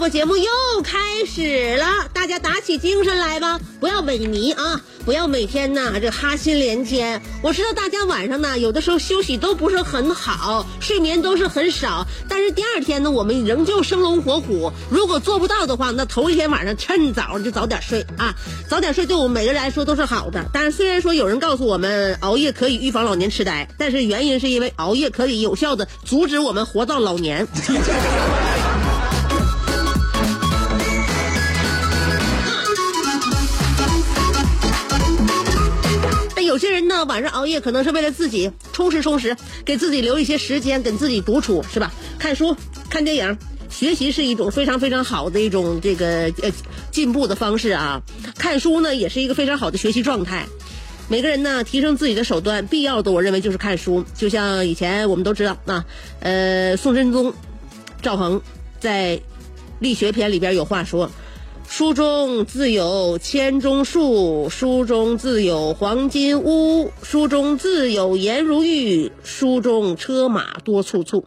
播节目又开始了，大家打起精神来吧，不要萎靡啊，不要每天呐这哈心连天。我知道大家晚上呢有的时候休息都不是很好，睡眠都是很少，但是第二天呢我们仍旧生龙活虎。如果做不到的话，那头一天晚上趁早就早点睡啊，早点睡对我们每个人来说都是好的。但是虽然说有人告诉我们熬夜可以预防老年痴呆，但是原因是因为熬夜可以有效的阻止我们活到老年。有些人呢，晚上熬夜可能是为了自己充实充实，给自己留一些时间跟自己独处，是吧？看书、看电影、学习是一种非常非常好的一种这个呃进步的方式啊。看书呢，也是一个非常好的学习状态。每个人呢，提升自己的手段，必要的我认为就是看书。就像以前我们都知道啊，呃，宋真宗赵恒在《力学篇》里边有话说。书中自有千钟树，书中自有黄金屋，书中自有颜如玉，书中车马多簇簇。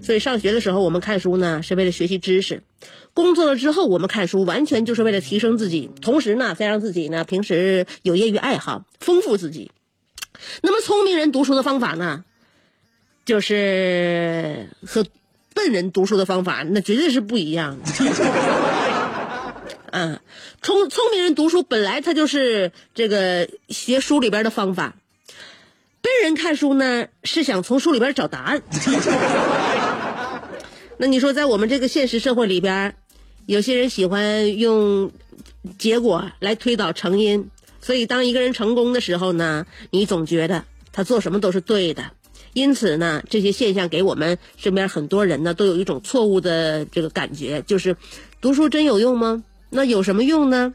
所以上学的时候我们看书呢，是为了学习知识；工作了之后我们看书，完全就是为了提升自己，同时呢，再让自己呢平时有业余爱好，丰富自己。那么聪明人读书的方法呢，就是和笨人读书的方法那绝对是不一样的。嗯，聪聪明人读书本来他就是这个学书里边的方法，笨人看书呢是想从书里边找答案。那你说在我们这个现实社会里边，有些人喜欢用结果来推导成因，所以当一个人成功的时候呢，你总觉得他做什么都是对的。因此呢，这些现象给我们身边很多人呢都有一种错误的这个感觉，就是读书真有用吗？那有什么用呢？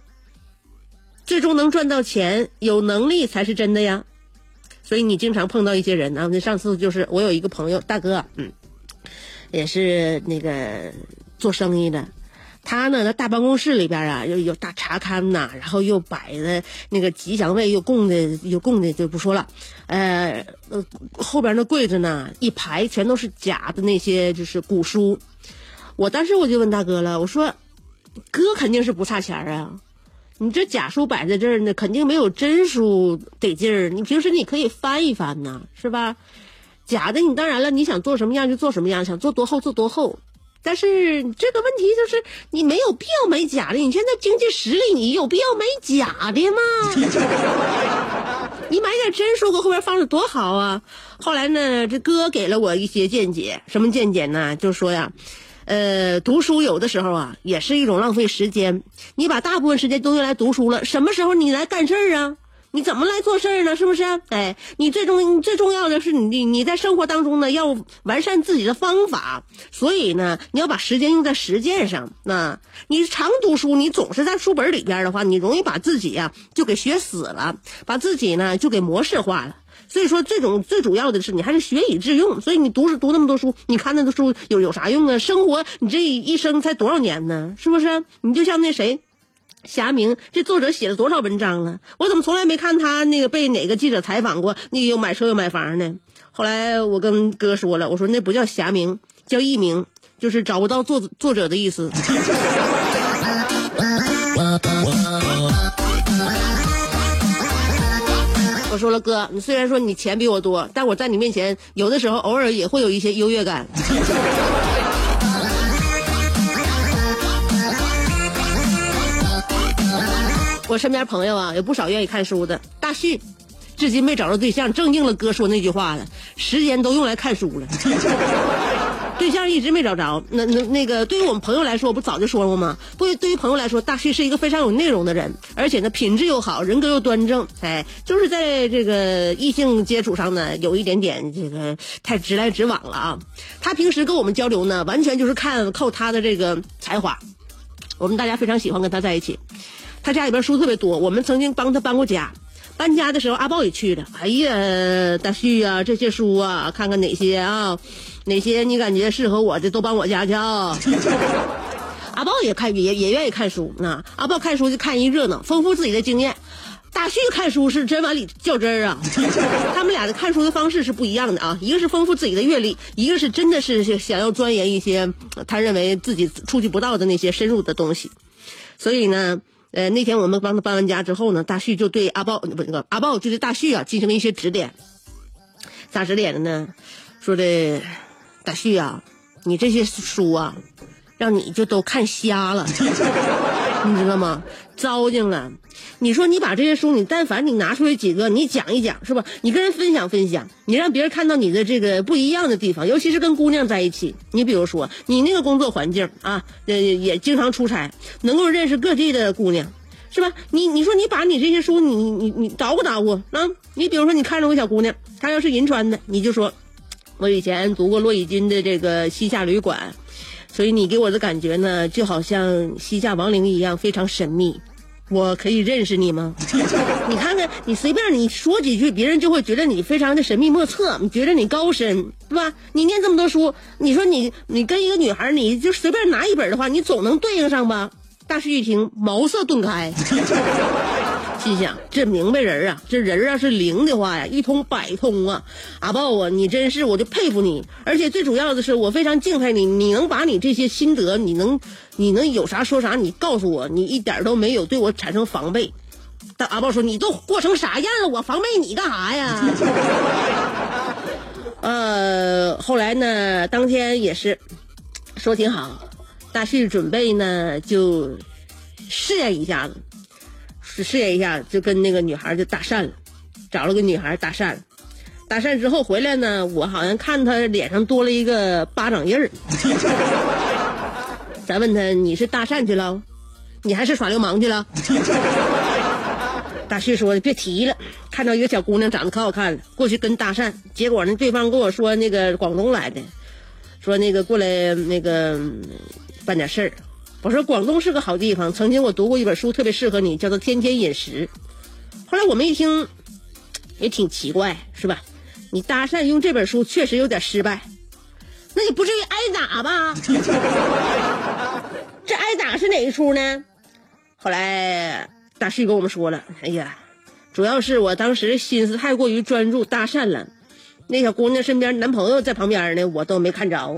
最终能赚到钱，有能力才是真的呀。所以你经常碰到一些人啊，那上次就是我有一个朋友大哥，嗯，也是那个做生意的，他呢，那大办公室里边啊，又有大茶刊呐，然后又摆的那个吉祥位，又供的又供的就不说了，呃呃，后边那柜子呢，一排全都是假的那些就是古书。我当时我就问大哥了，我说。哥肯定是不差钱啊，你这假书摆在这儿呢，肯定没有真书得劲儿。你平时你可以翻一翻呐，是吧？假的你当然了，你想做什么样就做什么样，想做多厚做多厚。但是这个问题就是你没有必要买假的。你现在经济实力，你有必要买假的吗？你买点真书搁后边放着多好啊！后来呢，这哥给了我一些见解，什么见解呢？就说呀。呃，读书有的时候啊，也是一种浪费时间。你把大部分时间都用来读书了，什么时候你来干事儿啊？你怎么来做事儿呢？是不是？哎，你最重最重要的是你你在生活当中呢，要完善自己的方法。所以呢，你要把时间用在实践上。那你常读书，你总是在书本里边的话，你容易把自己呀就给学死了，把自己呢就给模式化了。所以说，这种最主要的是你还是学以致用。所以你读是读那么多书，你看那个书有有啥用啊？生活你这一生才多少年呢？是不是？你就像那谁，霞明这作者写了多少文章了？我怎么从来没看他那个被哪个记者采访过？那个又买车又买房呢？后来我跟哥说了，我说那不叫霞明，叫佚名，就是找不到作作者的意思。说了，哥，你虽然说你钱比我多，但我在你面前有的时候偶尔也会有一些优越感。我身边朋友啊，有不少愿意看书的。大旭，至今没找着对象，正应了哥说那句话了，时间都用来看书了。对象一直没找着，那那那个，对于我们朋友来说，我不早就说了吗？对，对于朋友来说，大旭是一个非常有内容的人，而且呢，品质又好，人格又端正。哎，就是在这个异性接触上呢，有一点点这个太直来直往了啊。他平时跟我们交流呢，完全就是看靠他的这个才华，我们大家非常喜欢跟他在一起。他家里边书特别多，我们曾经帮他搬过家。搬家的时候，阿豹也去了。哎呀，大旭啊，这些书啊，看看哪些啊，哪些你感觉适合我的，都搬我家去啊。阿豹也看，也也愿意看书啊。阿豹看书就看一热闹，丰富自己的经验。大旭看书是真往里较真儿啊。他们俩的看书的方式是不一样的啊，一个是丰富自己的阅历，一个是真的是想要钻研一些他认为自己触及不到的那些深入的东西。所以呢。呃，那天我们帮他搬完家之后呢，大旭就对阿豹不那个阿豹就对大旭啊进行了一些指点。咋指点的呢？说的大旭啊，你这些书啊，让你就都看瞎了，你知道吗？糟践了。你说你把这些书，你但凡你拿出来几个，你讲一讲是吧？你跟人分享分享，你让别人看到你的这个不一样的地方，尤其是跟姑娘在一起。你比如说，你那个工作环境啊，呃，也经常出差，能够认识各地的姑娘，是吧？你你说你把你这些书，你你你捣鼓捣鼓啊？你比如说，你看着个小姑娘，她要是银川的，你就说，我以前读过骆以军的这个《西夏旅馆》，所以你给我的感觉呢，就好像西夏亡灵一样，非常神秘。我可以认识你吗？你看看，你随便你说几句，别人就会觉得你非常的神秘莫测，觉得你高深，对吧？你念这么多书，你说你你跟一个女孩，你就随便拿一本的话，你总能对应上吧？大师一听，茅塞顿开。心想：这明白人啊，这人啊是灵的话呀，一通百通啊！阿豹啊，你真是，我就佩服你。而且最主要的是，我非常敬佩你，你能把你这些心得，你能，你能有啥说啥，你告诉我，你一点都没有对我产生防备。但阿豹说：“你都过成啥样了，我防备你干啥呀？” 呃，后来呢，当天也是说挺好，大旭准备呢就试验一下子。试验一下，就跟那个女孩就搭讪了，找了个女孩搭讪，搭讪之后回来呢，我好像看他脸上多了一个巴掌印儿。咱问他你是搭讪去了，你还是耍流氓去了？大旭说别提了，看到一个小姑娘长得可好看了，过去跟搭讪，结果呢对方跟我说那个广东来的，说那个过来那个办点事儿。我说广东是个好地方，曾经我读过一本书，特别适合你，叫做《天天饮食》。后来我们一听，也挺奇怪，是吧？你搭讪用这本书确实有点失败，那也不至于挨打吧？这挨打是哪一出呢？后来大旭跟我们说了，哎呀，主要是我当时心思太过于专注搭讪了，那小姑娘身边男朋友在旁边呢，我都没看着。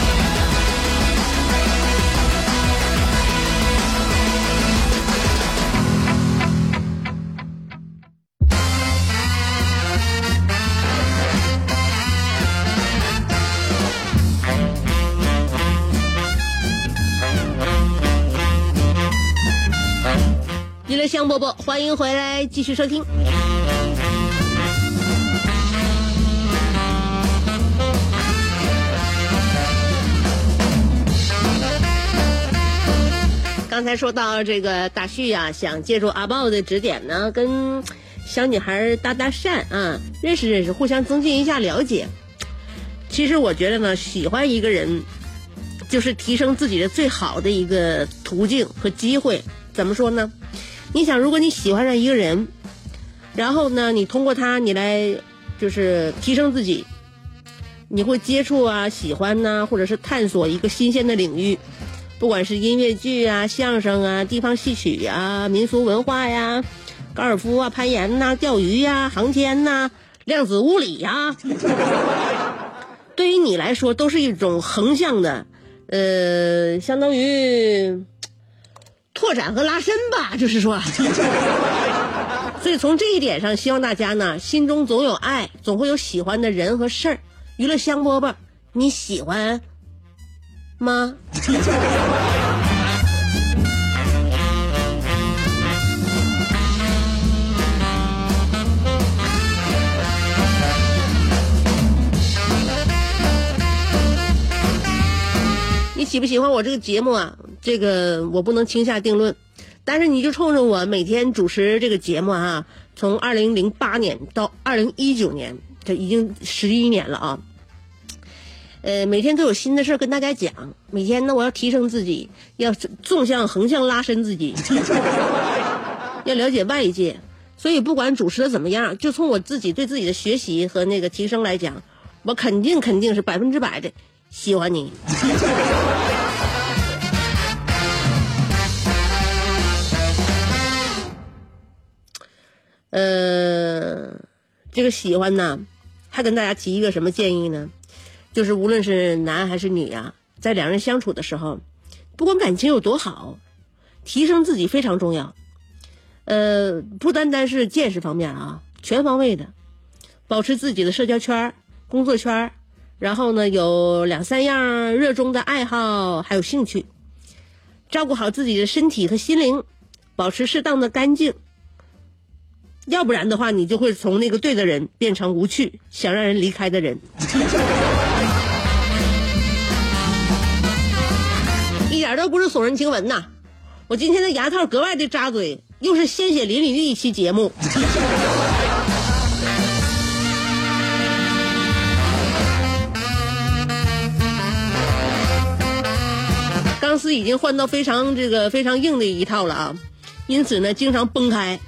香饽饽，欢迎回来，继续收听。刚才说到这个大旭呀、想借助阿豹的指点呢，跟小女孩搭搭讪啊，认识认识，互相增进一下了解。其实我觉得呢，喜欢一个人，就是提升自己的最好的一个途径和机会。怎么说呢？你想，如果你喜欢上一个人，然后呢，你通过他，你来就是提升自己，你会接触啊、喜欢呐、或者是探索一个新鲜的领域，不管是音乐剧啊、相声啊、地方戏曲啊、民俗文化呀、高尔夫啊、攀岩呐、钓鱼呀、航天呐、量子物理呀，对于你来说都是一种横向的，呃，相当于拓展和拉伸吧，就是说。所以从这一点上，希望大家呢心中总有爱，总会有喜欢的人和事儿。娱乐香饽饽，你喜欢吗？你喜不喜欢我这个节目啊？这个我不能轻下定论，但是你就冲着我每天主持这个节目啊，从二零零八年到二零一九年，这已经十一年了啊。呃，每天都有新的事儿跟大家讲，每天呢我要提升自己，要纵向横向拉伸自己，要了解外界。所以不管主持的怎么样，就从我自己对自己的学习和那个提升来讲，我肯定肯定是百分之百的喜欢你。呃，这个喜欢呢，还跟大家提一个什么建议呢？就是无论是男还是女啊，在两人相处的时候，不管感情有多好，提升自己非常重要。呃，不单单是见识方面啊，全方位的，保持自己的社交圈、工作圈，然后呢，有两三样热衷的爱好，还有兴趣，照顾好自己的身体和心灵，保持适当的干净。要不然的话，你就会从那个对的人变成无趣、想让人离开的人。一点都不是耸人听闻呐！我今天的牙套格外的扎嘴，又是鲜血淋漓的一期节目。钢丝已经换到非常这个非常硬的一套了啊，因此呢，经常崩开。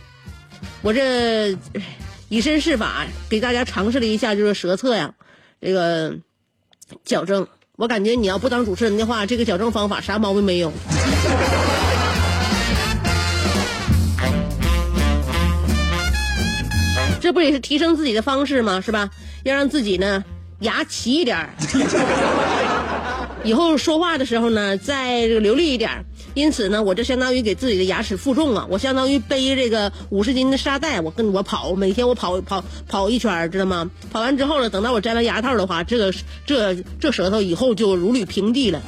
我这以身试法，给大家尝试了一下，就是舌侧呀，这个矫正。我感觉你要不当主持人的话，这个矫正方法啥毛病没有。这不也是提升自己的方式吗？是吧？要让自己呢牙齐一点儿，以后说话的时候呢再这个流利一点。因此呢，我这相当于给自己的牙齿负重啊！我相当于背这个五十斤的沙袋，我跟我跑，每天我跑跑跑一圈，知道吗？跑完之后呢，等到我摘完牙套的话，这个这这舌头以后就如履平地了。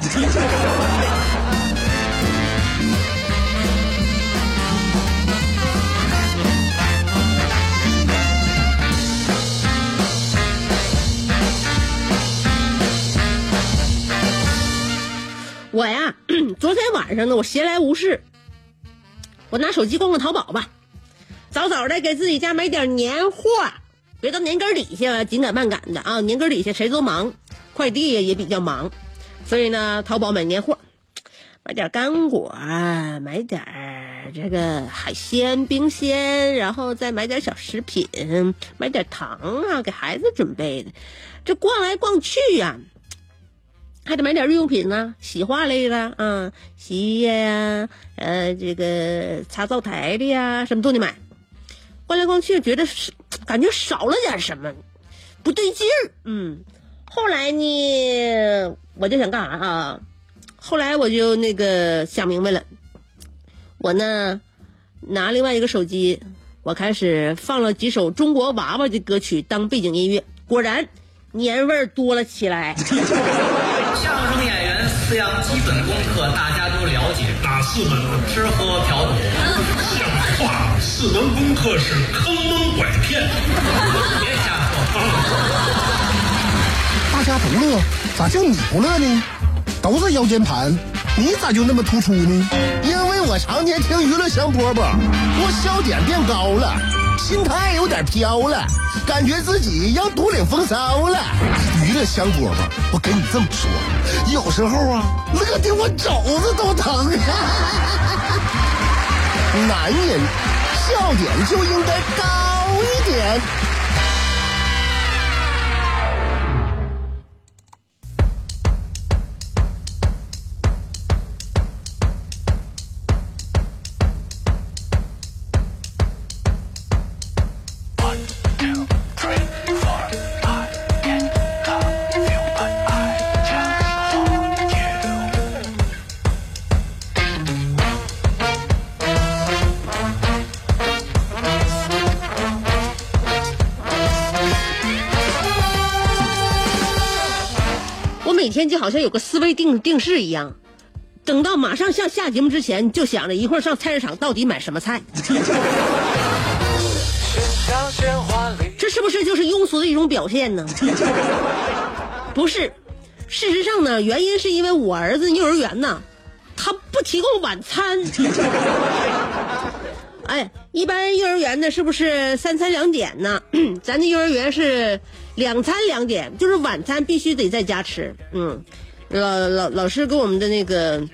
我呀，昨天晚上呢，我闲来无事，我拿手机逛逛淘宝吧，早早的给自己家买点年货，别到年根底下紧赶慢赶的啊！年根底下谁都忙，快递也比较忙，所以呢，淘宝买年货，买点干果，买点这个海鲜冰鲜，然后再买点小食品，买点糖啊，给孩子准备的。这逛来逛去呀、还得买点日用品呢，洗化类的啊，洗衣液呀，呃，这个擦灶台的呀，什么都得买。逛来逛去，觉得感觉少了点什么，不对劲儿。嗯，后来呢，我就想干啥啊？后来我就那个想明白了，我呢拿另外一个手机，我开始放了几首中国娃娃的歌曲当背景音乐，果然年味儿多了起来。相声演员四样基本功课大家都了解，哪四门？吃喝嫖赌。像话，四门功课是坑蒙拐骗。别瞎说。大家都乐，咋就你不乐呢？都是腰间盘，你咋就那么突出呢？因为我常年听娱乐香饽饽，我笑点变高了，心态有点飘了，感觉自己要独领风骚了。娱乐香饽饽，我跟你这么说，有时候啊，乐的我肘子都疼。男人笑点就应该高一点。我每天就好像有个思维定定式一样，等到马上下下节目之前，就想着一会儿上菜市场到底买什么菜。这是不是就是庸俗的一种表现呢？不是，事实上呢，原因是因为我儿子幼儿园呢，他不提供晚餐。哎，一般幼儿园的是不是三餐两点呢？咱的幼儿园是两餐两点，就是晚餐必须得在家吃。嗯，老老老师给我们的那个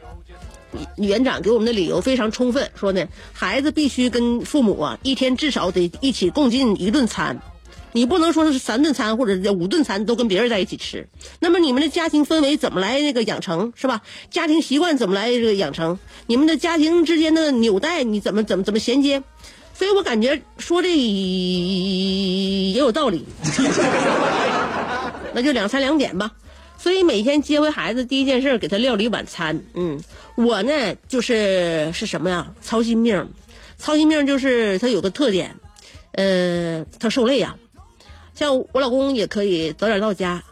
园长给我们的理由非常充分，说呢，孩子必须跟父母啊一天至少得一起共进一顿餐。你不能说是三顿餐或者五顿餐都跟别人在一起吃，那么你们的家庭氛围怎么来那个养成是吧？家庭习惯怎么来这个养成？你们的家庭之间的纽带你怎么怎么怎么衔接？所以我感觉说这也有道理，那就两三两点吧。所以每天接回孩子第一件事给他料理晚餐。嗯，我呢就是是什么呀？操心命，操心命就是他有个特点，呃，他受累呀、像我老公也可以早点到家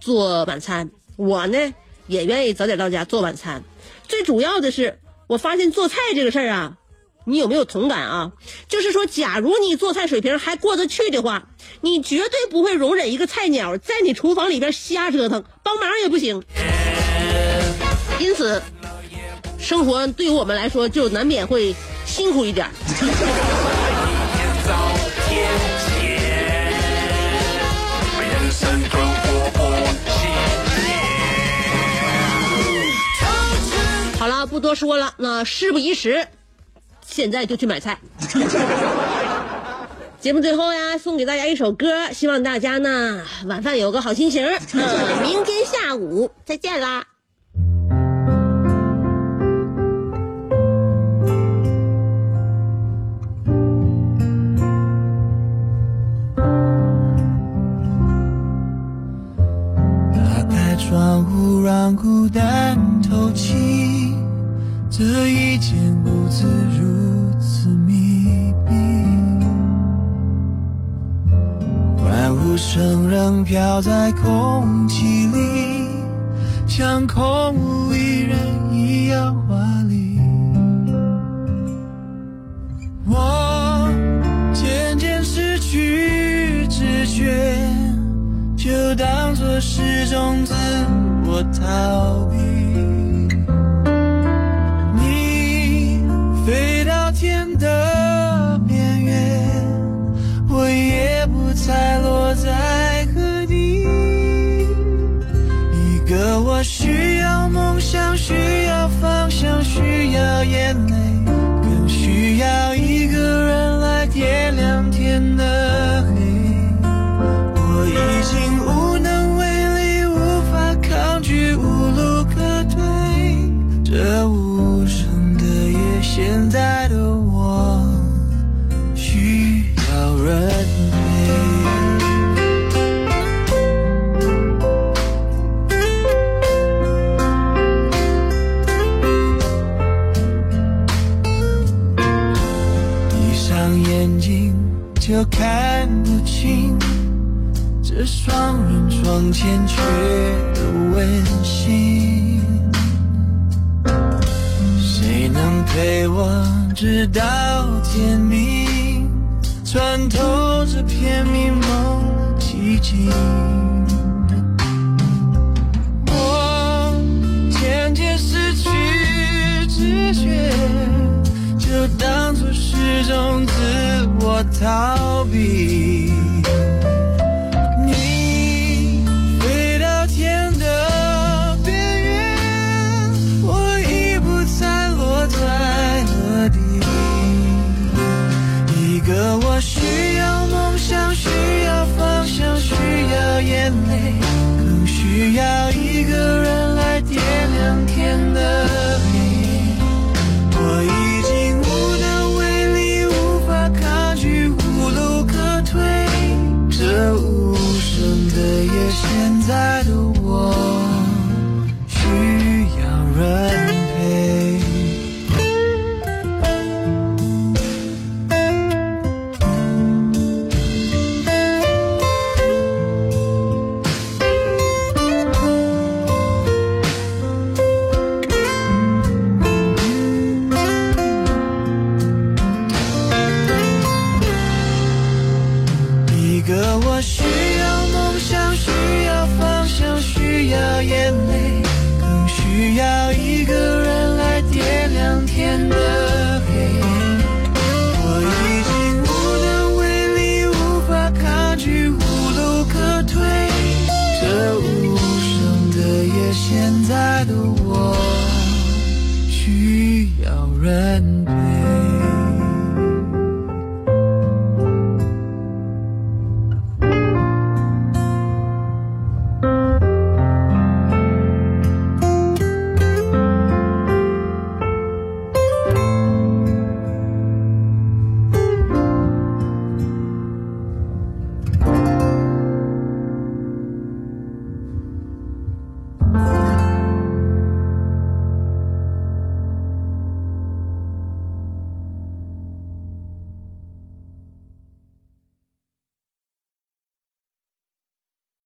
做晚餐，我呢也愿意早点到家做晚餐。最主要的是，我发现做菜这个事儿啊，你有没有同感啊？就是说，假如你做菜水平还过得去的话，你绝对不会容忍一个菜鸟在你厨房里边瞎折腾，帮忙也不行。因此，生活对于我们来说就难免会辛苦一点不多说了，那事不宜迟，现在就去买菜。节目最后呀，送给大家一首歌，希望大家呢晚饭有个好心情。嗯，明天下午再见啦。我逃避。